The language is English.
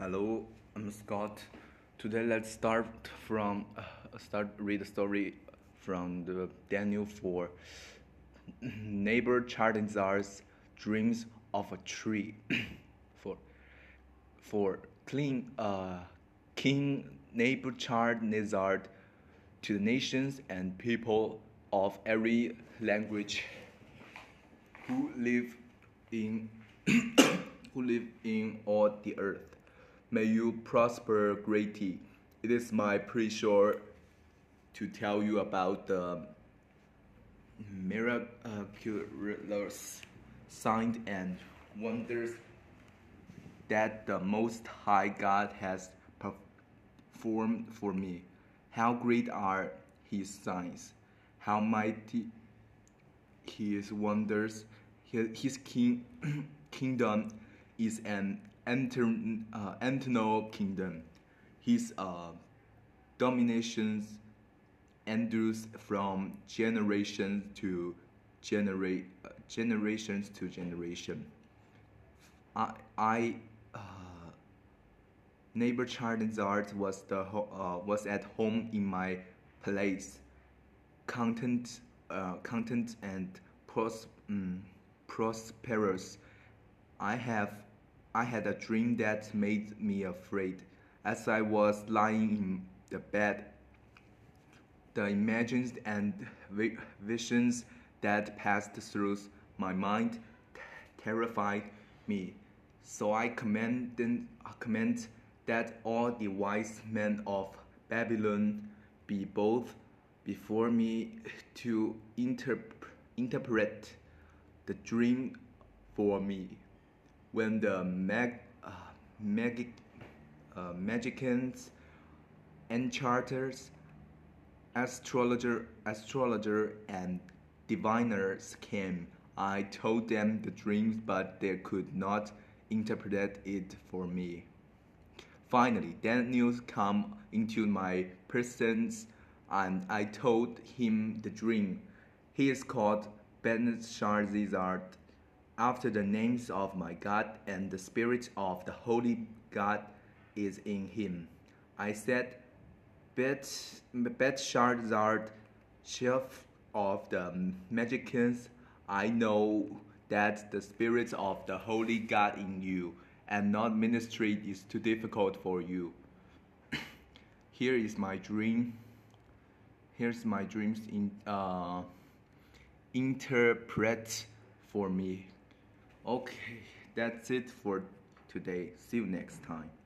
Hello, I'm Scott. Today let's start from uh, start read the story from the Daniel 4. Nebuchadnezzar's dreams of a tree. for for clean uh, King Neighbor Nebuchadnezzar to the nations and people of every language who live in who live in all the earth. May you prosper greatly. It is my pleasure to tell you about the miraculous signs and wonders that the Most High God has performed for me. How great are His signs! How mighty His wonders! His king, kingdom is an uh, eternal kingdom. His uh, domination endures from generation to genera- uh, generations to generation. I, I uh, Nebuchadnezzar was the uh, was at home in my place, content, uh, content and pros, um, prosperous. I have I had a dream that made me afraid. As I was lying in the bed, the images and visions that passed through my mind terrified me. So I commanded, command that all the wise men of Babylon be both before me to interp- interpret the dream for me when the mag, uh, magic, uh, magicians, enchanters, astrologer, astrologer, and diviners came, I told them the dreams, but they could not interpret it for me. Finally, Daniel came into my presence, and I told him the dream. He is called Belshazzar after the names of my God and the spirit of the holy God is in him. I said, Bet, Belshazzar, chief of the magicians, I know that the spirit of the holy God in you and not ministry is too difficult for you. Here is my dream. Here's my dreams in uh, interpret for me. Okay, that's it for today. See you next time.